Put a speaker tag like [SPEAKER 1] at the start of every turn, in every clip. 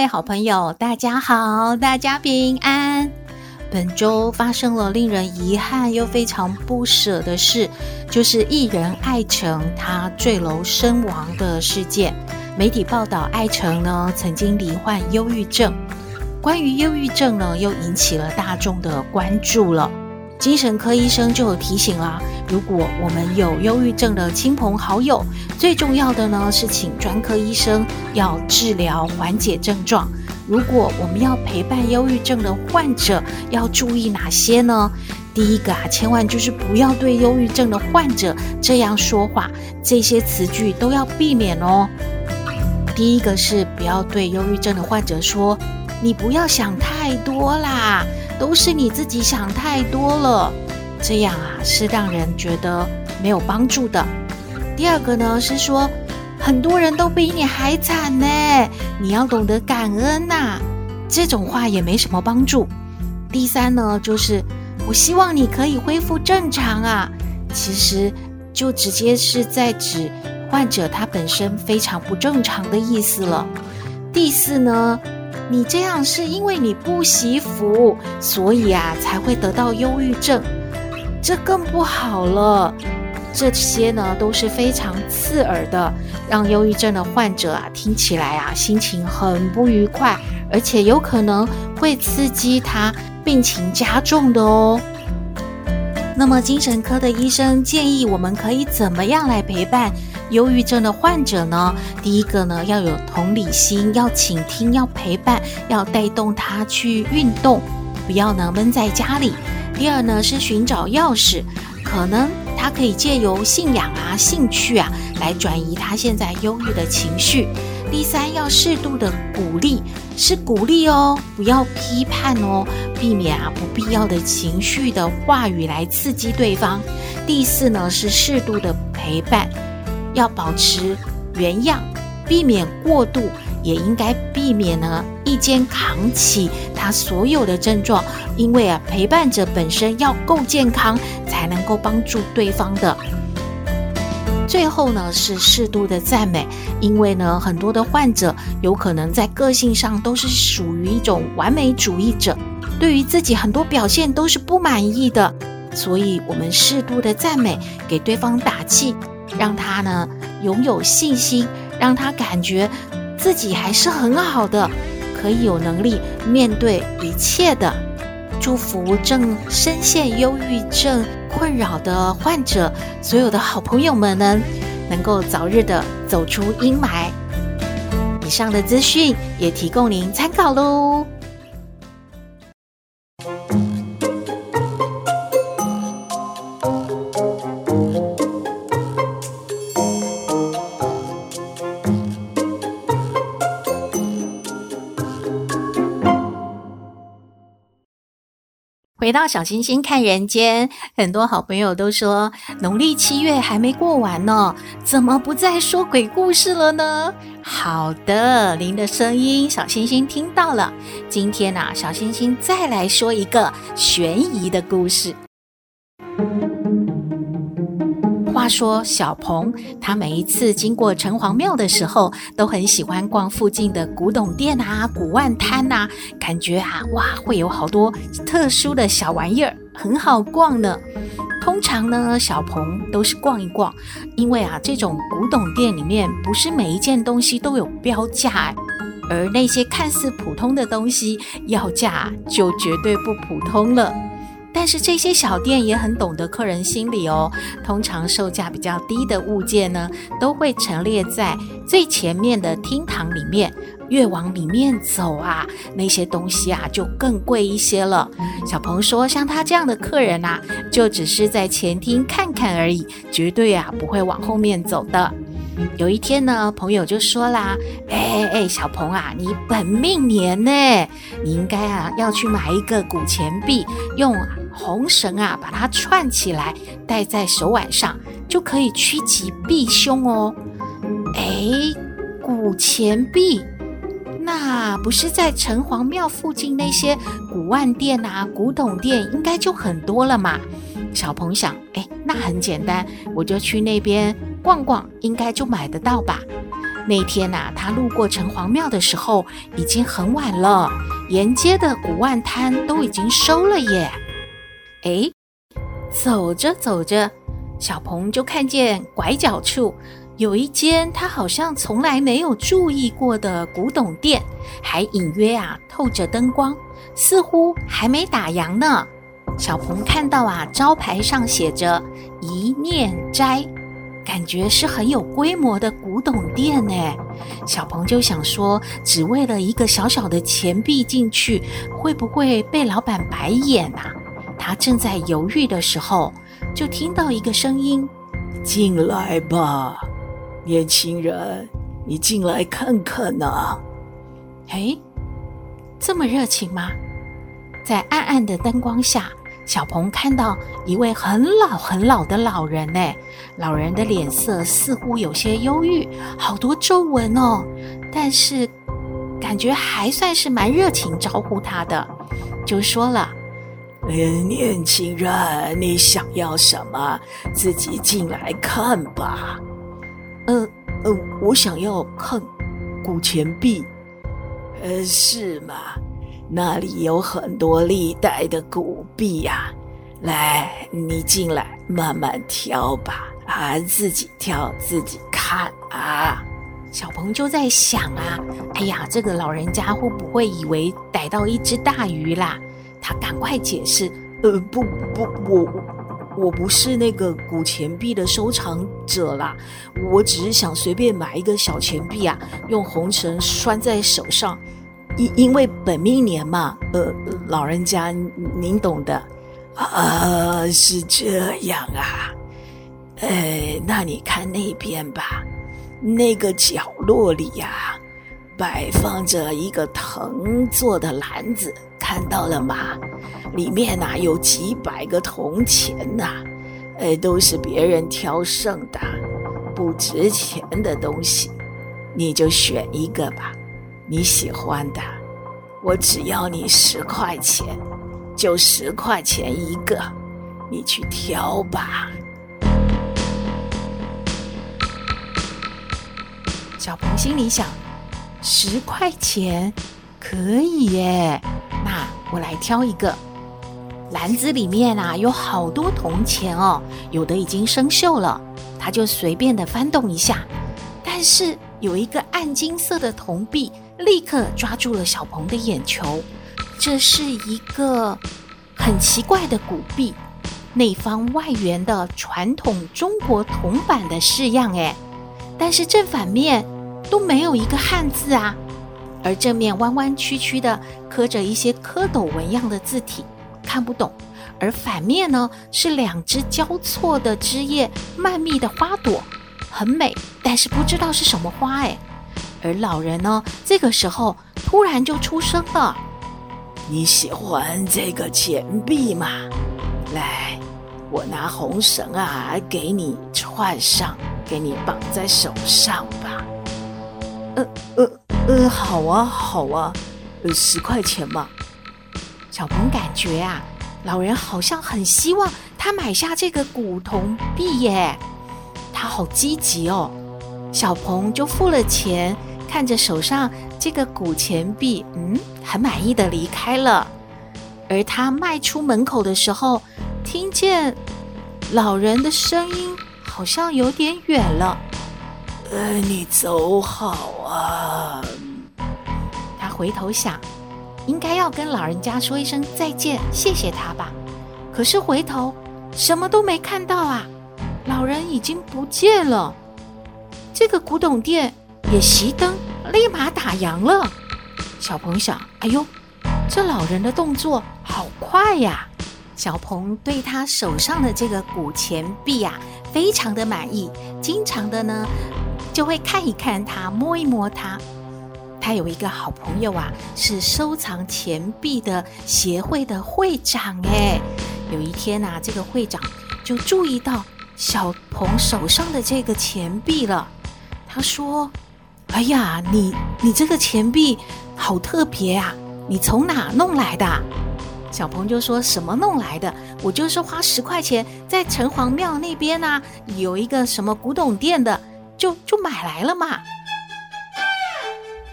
[SPEAKER 1] 位好朋友，大家好，大家平安。本周发生了令人遗憾又非常不舍的事，就是艺人艾诚他坠楼身亡的事件。媒体报道，艾诚呢曾经罹患忧郁症。关于忧郁症呢，又引起了大众的关注了。精神科医生就有提醒啦，如果我们有忧郁症的亲朋好友，最重要的呢是请专科医生要治疗缓解症状。如果我们要陪伴忧郁症的患者，要注意哪些呢？第一个啊，千万就是不要对忧郁症的患者这样说话，这些词句都要避免哦。第一个是不要对忧郁症的患者说。你不要想太多啦，都是你自己想太多了，这样啊是让人觉得没有帮助的。第二个呢是说，很多人都比你还惨呢，你要懂得感恩呐，这种话也没什么帮助。第三呢就是，我希望你可以恢复正常啊，其实就直接是在指患者他本身非常不正常的意思了。第四呢。你这样是因为你不惜福，所以啊才会得到忧郁症，这更不好了。这些呢都是非常刺耳的，让忧郁症的患者啊听起来啊心情很不愉快，而且有可能会刺激他病情加重的哦。那么精神科的医生建议我们可以怎么样来陪伴忧郁症的患者呢？第一个呢，要有同理心，要倾听，要陪伴，要带动他去运动，不要呢闷在家里。第二呢，是寻找钥匙，可能他可以借由信仰啊、兴趣啊，来转移他现在忧郁的情绪。第三，要适度的鼓励，是鼓励哦，不要批判哦，避免啊不必要的情绪的话语来刺激对方。第四呢，是适度的陪伴。要保持原样，避免过度，也应该避免呢一肩扛起他所有的症状。因为啊，陪伴者本身要够健康，才能够帮助对方的。最后呢，是适度的赞美，因为呢，很多的患者有可能在个性上都是属于一种完美主义者，对于自己很多表现都是不满意的，所以我们适度的赞美，给对方打气。让他呢拥有信心，让他感觉自己还是很好的，可以有能力面对一切的。祝福正深陷忧郁症困扰的患者，所有的好朋友们呢，能够早日的走出阴霾。以上的资讯也提供您参考喽。回到小星星看人间，很多好朋友都说农历七月还没过完呢，怎么不再说鬼故事了呢？好的，您的声音小星星听到了。今天呢、小星星再来说一个悬疑的故事。话说小鹏，他每一次经过城隍庙的时候，都很喜欢逛附近的古董店啊、古玩摊呐，感觉啊，哇，会有好多特殊的小玩意儿，很好逛呢。通常呢，小鹏都是逛一逛，因为啊，这种古董店里面不是每一件东西都有标价，而那些看似普通的东西，要价就绝对不普通了。但是这些小店也很懂得客人心理哦。通常售价比较低的物件呢，都会陈列在最前面的厅堂里面。越往里面走啊，那些东西啊就更贵一些了。小鹏说，像他这样的客人啊，就只是在前厅看看而已，绝对啊不会往后面走的。有一天呢，朋友就说啦：“哎哎哎，小鹏啊，你本命年呢，你应该啊要去买一个古钱币，用红绳啊把它串起来，戴在手腕上，就可以趋吉避凶哦。”哎，古钱币，那不是在城隍庙附近那些古玩店啊、古董店，应该就很多了嘛？小鹏想，哎，那很简单，我就去那边逛逛，应该就买得到吧。那天呐、啊，他路过城隍庙的时候，已经很晚了，沿街的古玩摊都已经收了耶。哎，走着走着，小鹏就看见拐角处有一间他好像从来没有注意过的古董店，还隐约啊透着灯光，似乎还没打烊呢。小鹏看到啊，招牌上写着“一念斋”，感觉是很有规模的古董店呢。小鹏就想说，只为了一个小小的钱币进去，会不会被老板白眼啊？他正在犹豫的时候，就听到一个声音：“进来吧，年轻人，你进来看看呐。”哎，这么热情吗？在暗暗的灯光下。小鹏看到一位很老很老的老人呢，老人的脸色似乎有些忧郁，好多皱纹哦，但是感觉还算是蛮热情招呼他的，就说了：“年轻人，你想要什么？自己进来看吧。”“嗯嗯，我想要看古钱币。”“呃，是吗？”那里有很多历代的古币呀，来，你进来慢慢挑吧，啊，自己挑自己看啊。小鹏就在想啊，哎呀，这个老人家会不会以为逮到一只大鱼啦？他赶快解释，呃，不不，我我不是那个古钱币的收藏者啦，我只是想随便买一个小钱币啊，用红绳拴在手上。因因为本命年嘛，呃，老人家您懂的。啊，是这样啊，哎，那你看那边吧，那个角落里呀，摆放着一个藤做的篮子，看到了吗？里面呐，有几百个铜钱呐，哎，都是别人挑剩的，不值钱的东西，你就选一个吧。你喜欢的，我只要你十块钱，就十块钱一个，你去挑吧。小鹏心里想：十块钱可以耶，那我来挑一个。篮子里面啊，有好多铜钱哦，有的已经生锈了，他就随便的翻动一下，但是有一个暗金色的铜币。立刻抓住了小鹏的眼球，这是一个很奇怪的古币，内方外圆的传统中国铜板的式样，哎，但是正反面都没有一个汉字啊，而正面弯弯曲曲的刻着一些蝌蚪纹样的字体，看不懂，而反面呢是两只交错的枝叶，茂密的花朵，很美，但是不知道是什么花，哎。而老人呢，这个时候突然就出声了：“你喜欢这个钱币吗？来，我拿红绳啊，给你串上，给你绑在手上吧。”“呃呃呃，好啊好啊，呃，十块钱嘛。”小鹏感觉啊，老人好像很希望他买下这个古铜币耶，他好积极哦。小鹏就付了钱。看着手上这个古钱币，嗯，很满意的离开了。而他迈出门口的时候，听见老人的声音，好像有点远了。呃，你走好啊。他回头想，应该要跟老人家说一声再见，谢谢他吧。可是回头什么都没看到啊，老人已经不见了。这个古董店。也熄灯，立马打烊了。小鹏想：“哎呦，这老人的动作好快呀！”小鹏对他手上的这个古钱币啊，非常的满意，经常的呢就会看一看它，摸一摸它。他有一个好朋友啊，是收藏钱币的协会的会长诶。有一天啊，这个会长就注意到小鹏手上的这个钱币了。他说：“哎呀，你你这个钱币好特别啊，你从哪弄来的？”小鹏就说什么弄来的？我就是花十块钱在城隍庙那边啊，有一个什么古董店的，就就买来了嘛。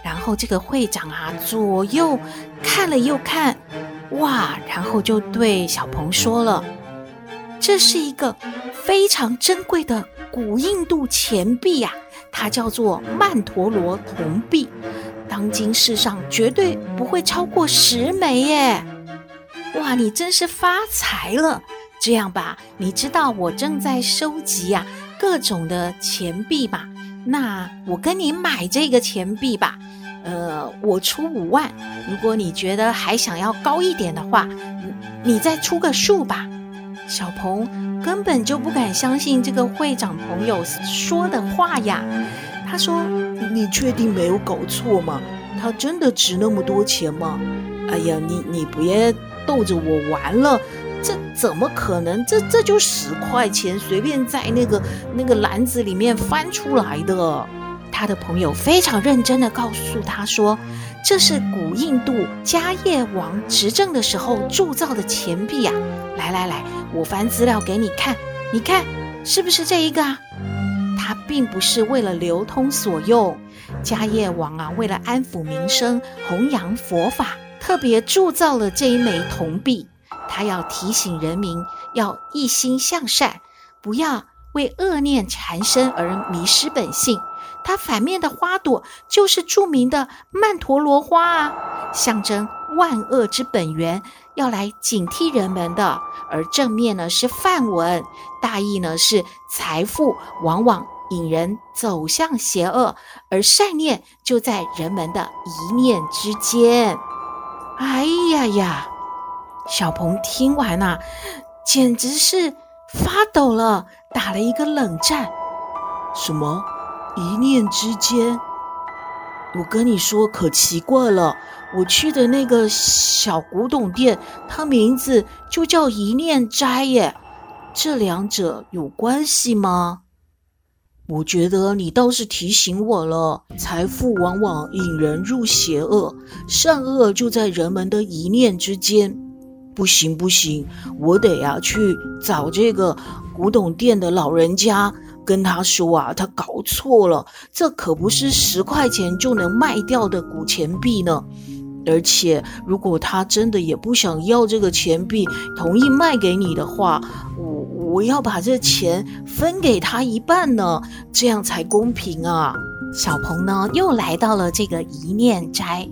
[SPEAKER 1] 然后这个会长啊，左右看了又看，哇！然后就对小鹏说了：“这是一个非常珍贵的古印度钱币呀，它叫做曼陀罗铜币，当今世上绝对不会超过十枚耶。”哇，你真是发财了！这样吧，你知道我正在收集呀、各种的钱币吧？那我跟你买这个钱币吧。呃，我出五万，如果你觉得还想要高一点的话，你你再出个数吧。小鹏根本就不敢相信这个会长朋友说的话呀。他说：“
[SPEAKER 2] 你确定没有搞错吗？它真的值那么多钱吗？”哎呀，你你不要。逗着我玩了，这怎么可能？这这就十块钱，随便在那个那个篮子里面翻出来的。他的朋友非常认真地告诉他说：“这是古印度迦叶王执政的时候铸造的钱币呀！来来来，我翻资料给你看，你看是不是这一个啊？它并不是为了流通所用，迦叶王啊，为了安抚民生、弘扬佛法。”特别铸造了这一枚铜币，他要提醒人民要一心向善，不要为恶念缠身而迷失本性。它反面的花朵就是著名的曼陀罗花啊，象征万恶之本源，要来警惕人们的。而正面呢是梵文，大意呢是财富往往引人走向邪恶，而善念就在人们的一念之间。哎呀呀！小鹏听完呐、啊，简直是发抖了，打了一个冷战。什么？一念之间？我跟你说，可奇怪了。我去的那个小古董店，它名字就叫一念斋耶。这两者有关系吗？我觉得你倒是提醒我了，财富往往引人入邪恶，善恶就在人们的一念之间。不行不行，我得呀、啊、去找这个古董店的老人家，跟他说啊，他搞错了，这可不是十块钱就能卖掉的古钱币呢。而且，如果他真的也不想要这个钱币，同意卖给你的话，我我要把这钱分给他一半呢，这样才公平啊！
[SPEAKER 1] 小鹏呢，又来到了这个一念斋，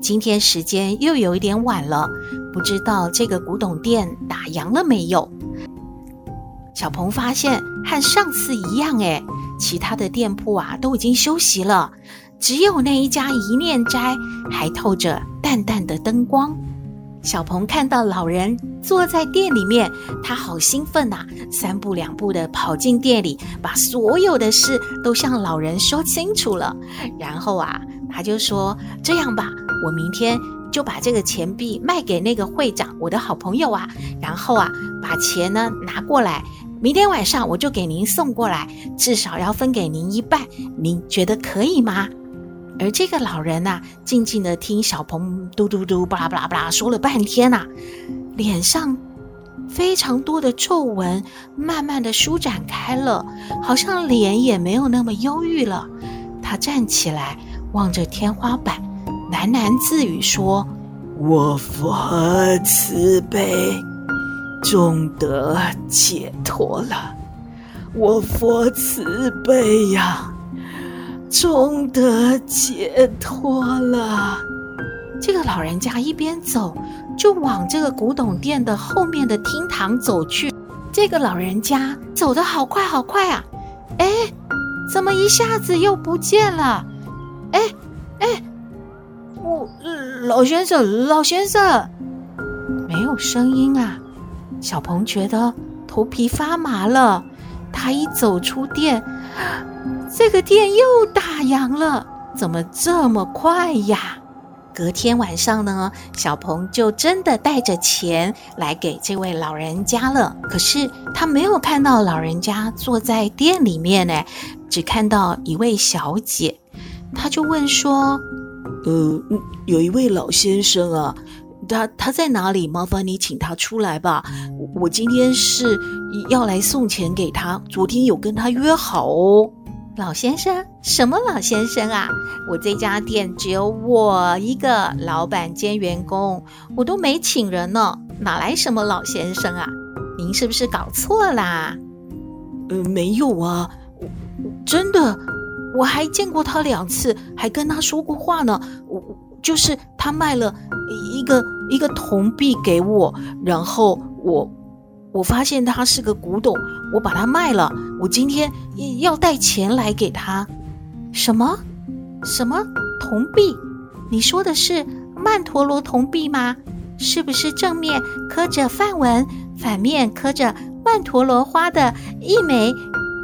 [SPEAKER 1] 今天时间又有一点晚了，不知道这个古董店打烊了没有？小鹏发现和上次一样，诶，其他的店铺啊都已经休息了。只有那一家一念斋还透着淡淡的灯光。小鹏看到老人坐在店里面，他好兴奋呐！三步两步的跑进店里，把所有的事都向老人说清楚了。然后啊，他就说：“这样吧，我明天就把这个钱币卖给那个会长，我的好朋友啊。然后啊，把钱呢拿过来，明天晚上我就给您送过来，至少要分给您一半。您觉得可以吗？”而这个老人呐、啊，静静地听小鹏嘟嘟嘟巴拉巴拉巴拉说了半天呐、啊，脸上非常多的皱纹慢慢地舒展开了，好像脸也没有那么忧郁了。他站起来，望着天花板，喃喃自语说：“
[SPEAKER 2] 我佛慈悲，终得解脱了。我佛慈悲呀。”终得解脱了。
[SPEAKER 1] 这个老人家一边走，就往这个古董店的后面的厅堂走去。这个老人家走得好快好快啊！哎，怎么一下子又不见了？哎哎，我老先生，老先生，没有声音啊！小鹏觉得头皮发麻了。他一走出店。这个店又打烊了，怎么这么快呀？隔天晚上呢，小鹏就真的带着钱来给这位老人家了。可是他没有看到老人家坐在店里面呢，只看到一位小姐。他就问说：“
[SPEAKER 2] 呃，有一位老先生啊，他他在哪里？麻烦你请他出来吧。我今天是要来送钱给他，昨天有跟他约好哦。”
[SPEAKER 1] 老先生？什么老先生啊？我这家店只有我一个老板兼员工，我都没请人呢，哪来什么老先生啊？您是不是搞错啦？
[SPEAKER 2] 呃，没有啊，真的，我还见过他两次，还跟他说过话呢。我就是他卖了一个一个铜币给我，然后我。我发现他是个古董，我把它卖了。我今天要带钱来给他。
[SPEAKER 1] 什么？什么铜币？你说的是曼陀罗铜币吗？是不是正面刻着梵文，反面刻着曼陀罗花的一枚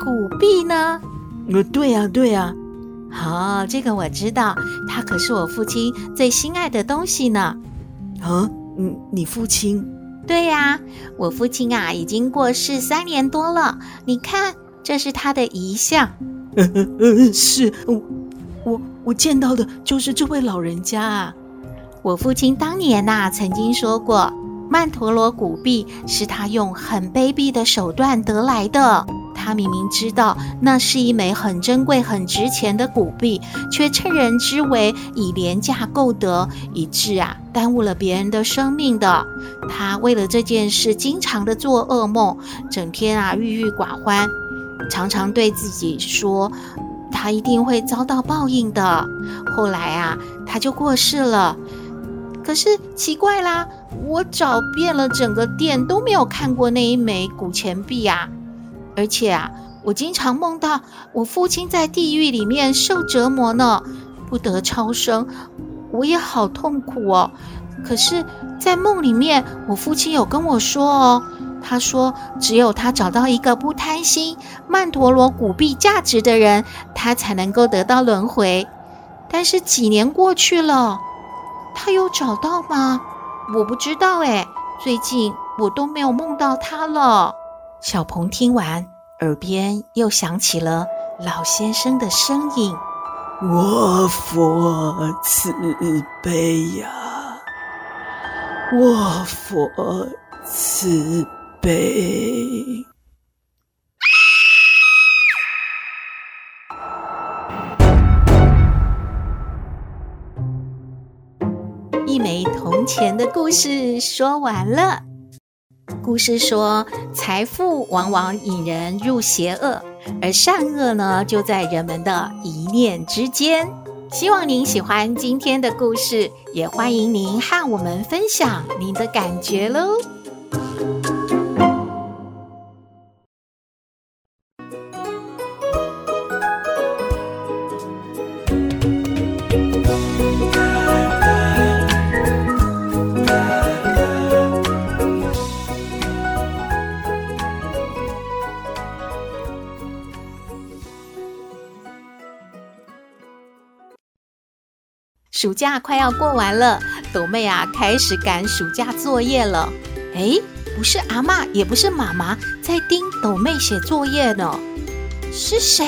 [SPEAKER 1] 古币呢？
[SPEAKER 2] 呃，对呀，对呀。
[SPEAKER 1] 好，这个我知道，它可是我父亲最心爱的东西呢。
[SPEAKER 2] 啊，嗯，你父亲？
[SPEAKER 1] 对呀，我父亲啊已经过世三年多了。你看，这是他的遗像。
[SPEAKER 2] 嗯嗯嗯，是我我我见到的就是这位老人家啊。
[SPEAKER 1] 我父亲当年呐曾经说过，曼陀罗古币是他用很卑鄙的手段得来的。他明明知道那是一枚很珍贵、很值钱的古币，却趁人之危以廉价购得，以致啊耽误了别人的生命的。他为了这件事，经常的做噩梦，整天啊郁郁寡欢，常常对自己说他一定会遭到报应的。后来啊，他就过世了。可是奇怪啦，我找遍了整个店都没有看过那一枚古钱币啊。而且啊，我经常梦到我父亲在地狱里面受折磨呢，不得超生，我也好痛苦哦。可是，在梦里面，我父亲有跟我说哦，他说只有他找到一个不贪心曼陀罗古币价值的人，他才能够得到轮回。但是几年过去了，他有找到吗？我不知道诶，最近我都没有梦到他了。小鹏听完，耳边又响起了老先生的声音：“
[SPEAKER 2] 我佛慈悲呀，我佛慈悲。”
[SPEAKER 1] 一枚铜钱的故事说完了。故事说，财富往往引人入邪恶，而善恶呢，就在人们的一念之间。希望您喜欢今天的故事，也欢迎您和我们分享您的感觉喽。暑假快要过完了，斗妹啊开始赶暑假作业了。诶，不是阿嬷，也不是妈妈在盯斗妹写作业呢，是谁？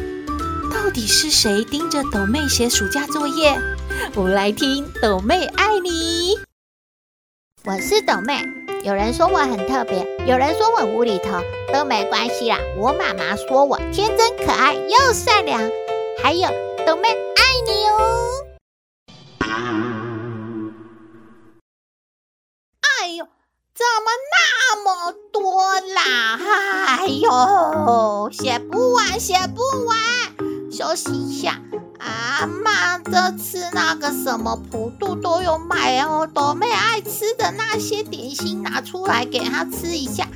[SPEAKER 1] 到底是谁盯着斗妹写暑假作业？我们来听《斗妹爱你》。
[SPEAKER 3] 我是斗妹，有人说我很特别，有人说我无厘头，都没关系啦。我妈妈说我天真可爱又善良，还有斗妹爱。哎呦，怎么那么多啦？哎呦，写不完，写不完，休息一下。阿妈，这次那个什么普渡都有买哦，朵妹爱吃的那些点心拿出来给她吃一下。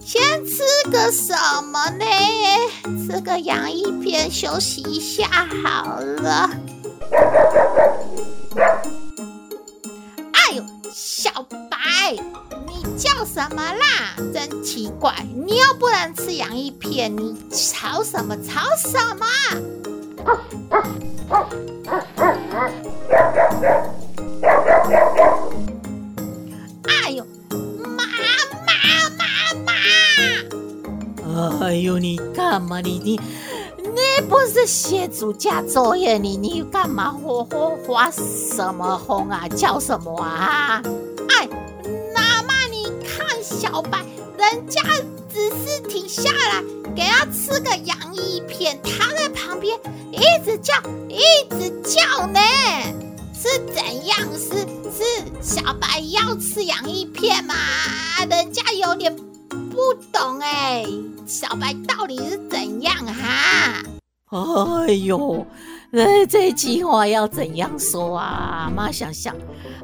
[SPEAKER 3] 先吃个什么呢？吃个洋芋片，休息一下好了。哎呦，小白，你叫什么啦？真奇怪，你又不能吃洋芋片，你吵什么吵什么？哎呦，妈妈妈妈！
[SPEAKER 2] 哎呦，你干嘛？你你
[SPEAKER 3] 不是写暑假作业？你你干嘛？火火发什么疯啊？叫什么啊？哎，妈妈，你看小白，人家只是停下来给他吃个洋芋片，他在旁边一直叫，一直叫呢。是怎样？是是小白要吃洋芋片吗？人家有点不懂哎，小白到底是怎样哈？
[SPEAKER 2] 哎呦，那，这句话要怎样说啊？妈想想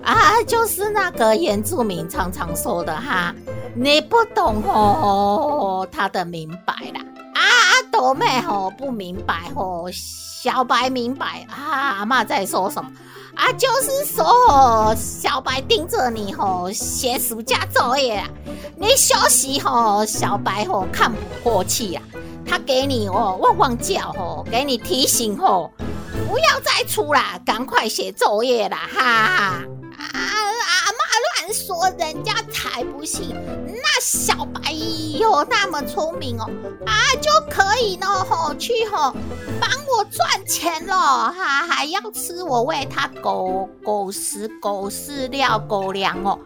[SPEAKER 3] 啊，就是那个原住民常常说的哈，你不懂哦，他的明白啦。啊，斗妹吼不明白哦，小白明白啊。阿妈在说什么？啊，就是说哦，小白盯着你吼，写暑假作业啊。你休息吼，小白吼看不过去呀。他给你哦汪汪叫吼，给你提醒吼，不要再出啦，赶快写作业啦，哈哈。啊，阿妈乱说，人家才不信。那小白有那么聪明哦，啊，就可以呢吼，去吼帮我赚钱咯。哈，还要吃我喂他狗狗食、狗饲料、狗粮哦，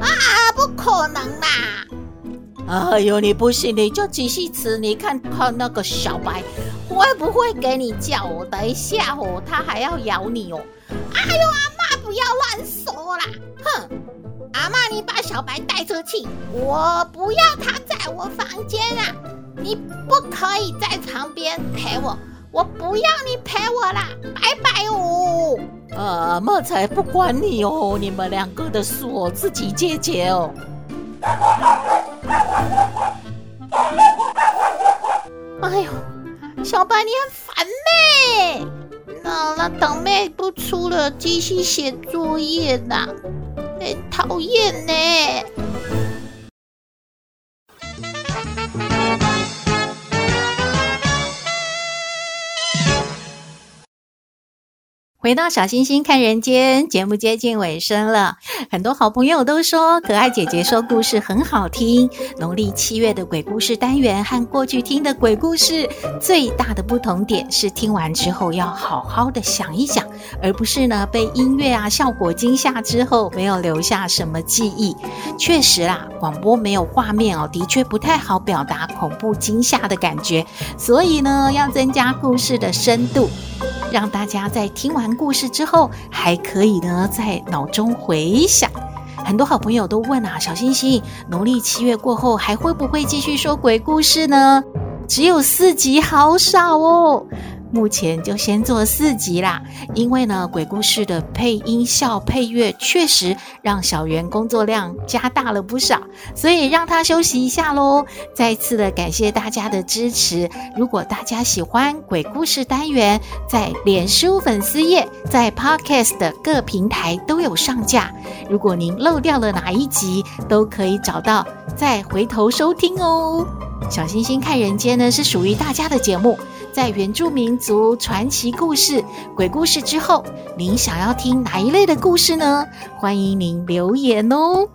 [SPEAKER 3] 啊，不可能啦！
[SPEAKER 2] 哎呦，你不信你就继续吃，你看看那个小白会不会给你叫哦？等一下哦，他还要咬你哦！
[SPEAKER 3] 哎呦，阿妈不要乱说啦！哼，阿妈你把小白带出去，我不要他在我房间啊！你不可以在旁边陪我，我不要你陪我啦！拜拜哦！
[SPEAKER 2] 阿妈才不管你哦，你们两个的事我自己解决哦。
[SPEAKER 3] 哎呦，小白你很烦咩？那那等妹不出了，继续写作业啦，很讨厌呢。
[SPEAKER 1] 回到小星星看人间，节目接近尾声了，很多好朋友都说可爱姐姐说故事很好听。农历七月的鬼故事单元和过去听的鬼故事最大的不同点是，听完之后要好好的想一想，而不是呢被音乐啊效果惊吓之后没有留下什么记忆。确实啦，广播没有画面哦，的确不太好表达恐怖惊吓的感觉，所以呢要增加故事的深度。让大家在听完故事之后，还可以呢在脑中回想。很多好朋友都问啊，小星星，农历七月过后还会不会继续说鬼故事呢？只有四集，好少哦。目前就先做四集啦，因为呢，鬼故事的配音效、配乐确实让小圆工作量加大了不少，所以让他休息一下喽。再次的感谢大家的支持。如果大家喜欢鬼故事单元，在脸书粉丝页、在 Podcast 的各平台都有上架。如果您漏掉了哪一集，都可以找到，再回头收听哦。小星星看人间呢，是属于大家的节目。在原住民族传奇故事、鬼故事之后，您想要听哪一类的故事呢？欢迎您留言哦。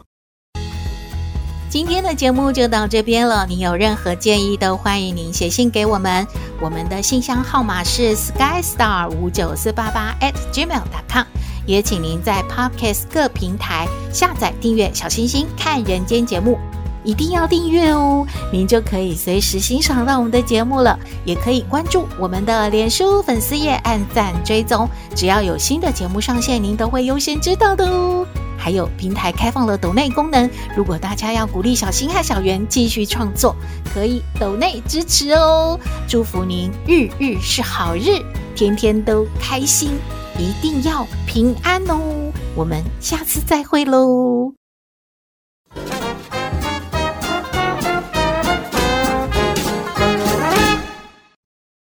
[SPEAKER 1] 今天的节目就到这边了，您有任何建议都欢迎您写信给我们，我们的信箱号码是 skystar 五九四八八 at gmail.com，也请您在 Podcast 各平台下载订阅小星星看人间节目。一定要订阅哦，您就可以随时欣赏到我们的节目了。也可以关注我们的脸书粉丝页，按赞追踪，只要有新的节目上线，您都会优先知道的哦。还有平台开放了抖内功能，如果大家要鼓励小新和小圆继续创作，可以抖内支持哦。祝福您日日是好日，天天都开心，一定要平安哦。我们下次再会喽。